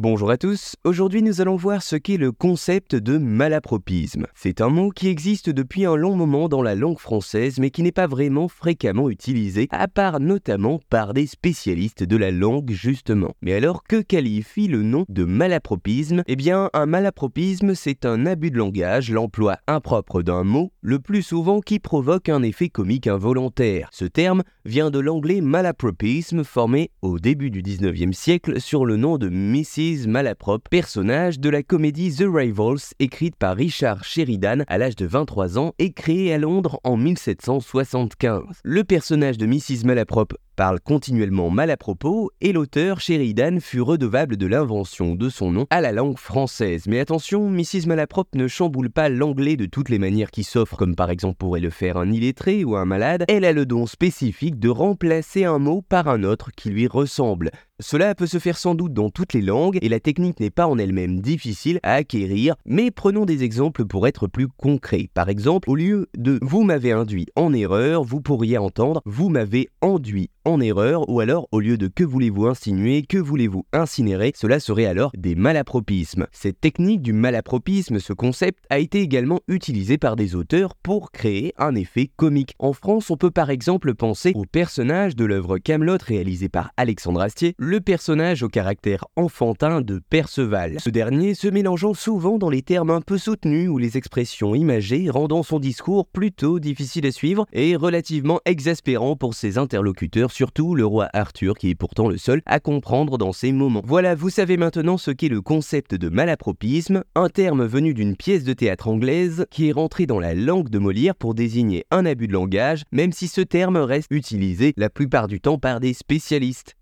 Bonjour à tous, aujourd'hui nous allons voir ce qu'est le concept de malapropisme. C'est un mot qui existe depuis un long moment dans la langue française mais qui n'est pas vraiment fréquemment utilisé, à part notamment par des spécialistes de la langue justement. Mais alors que qualifie le nom de malapropisme? Eh bien un malapropisme c'est un abus de langage, l'emploi impropre d'un mot, le plus souvent qui provoque un effet comique involontaire. Ce terme vient de l'anglais malapropisme formé au début du 19e siècle sur le nom de Mrs. Malaprop, personnage de la comédie The Rivals écrite par Richard Sheridan à l'âge de 23 ans et créée à Londres en 1775. Le personnage de Mrs. Malaprop parle continuellement mal à propos et l'auteur Sheridan fut redevable de l'invention de son nom à la langue française. Mais attention, Mrs. Malaprop ne chamboule pas l'anglais de toutes les manières qui s'offrent, comme par exemple pourrait le faire un illettré ou un malade. Elle a le don spécifique de remplacer un mot par un autre qui lui ressemble. Cela peut se faire sans doute dans toutes les langues et la technique n'est pas en elle-même difficile à acquérir, mais prenons des exemples pour être plus concrets. Par exemple, au lieu de vous m'avez induit en erreur, vous pourriez entendre vous m'avez enduit en erreur ou alors au lieu de que voulez-vous insinuer, que voulez-vous incinérer, cela serait alors des malapropismes. Cette technique du malapropisme, ce concept, a été également utilisé par des auteurs pour créer un effet comique. En France, on peut par exemple penser au personnage de l'œuvre Camelot réalisé par Alexandre Astier, le personnage au caractère enfantin de Perceval. Ce dernier se mélangeant souvent dans les termes un peu soutenus ou les expressions imagées, rendant son discours plutôt difficile à suivre et relativement exaspérant pour ses interlocuteurs surtout le roi Arthur qui est pourtant le seul à comprendre dans ces moments. Voilà, vous savez maintenant ce qu'est le concept de malapropisme, un terme venu d'une pièce de théâtre anglaise qui est rentré dans la langue de Molière pour désigner un abus de langage, même si ce terme reste utilisé la plupart du temps par des spécialistes.